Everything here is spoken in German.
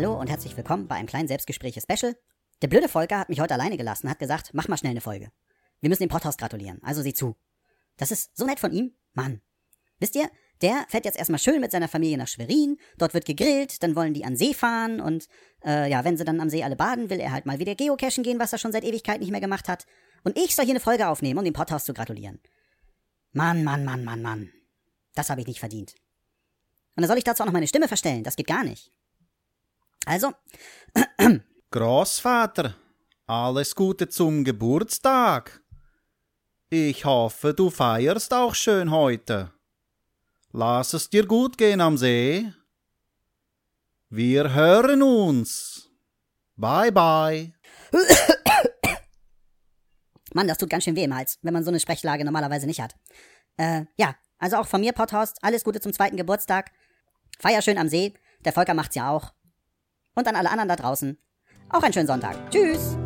Hallo und herzlich willkommen bei einem kleinen Selbstgespräche-Special. Der blöde Volker hat mich heute alleine gelassen, hat gesagt, mach mal schnell eine Folge. Wir müssen dem Pothaus gratulieren, also sieh zu. Das ist so nett von ihm, Mann. Wisst ihr, der fährt jetzt erstmal schön mit seiner Familie nach Schwerin, dort wird gegrillt, dann wollen die an See fahren und äh, ja, wenn sie dann am See alle baden, will er halt mal wieder geocachen gehen, was er schon seit Ewigkeit nicht mehr gemacht hat. Und ich soll hier eine Folge aufnehmen, um dem Pothaus zu gratulieren. Mann, Mann, Mann, Mann, Mann. Das habe ich nicht verdient. Und dann soll ich dazu auch noch meine Stimme verstellen, das geht gar nicht. Also. Großvater, alles Gute zum Geburtstag. Ich hoffe, du feierst auch schön heute. Lass es dir gut gehen am See. Wir hören uns. Bye bye. Mann, das tut ganz schön weh im Hals, wenn man so eine Sprechlage normalerweise nicht hat. Äh, ja, also auch von mir, Potthorst, alles Gute zum zweiten Geburtstag. Feier schön am See, der Volker macht's ja auch. Und an alle anderen da draußen, auch einen schönen Sonntag. Tschüss!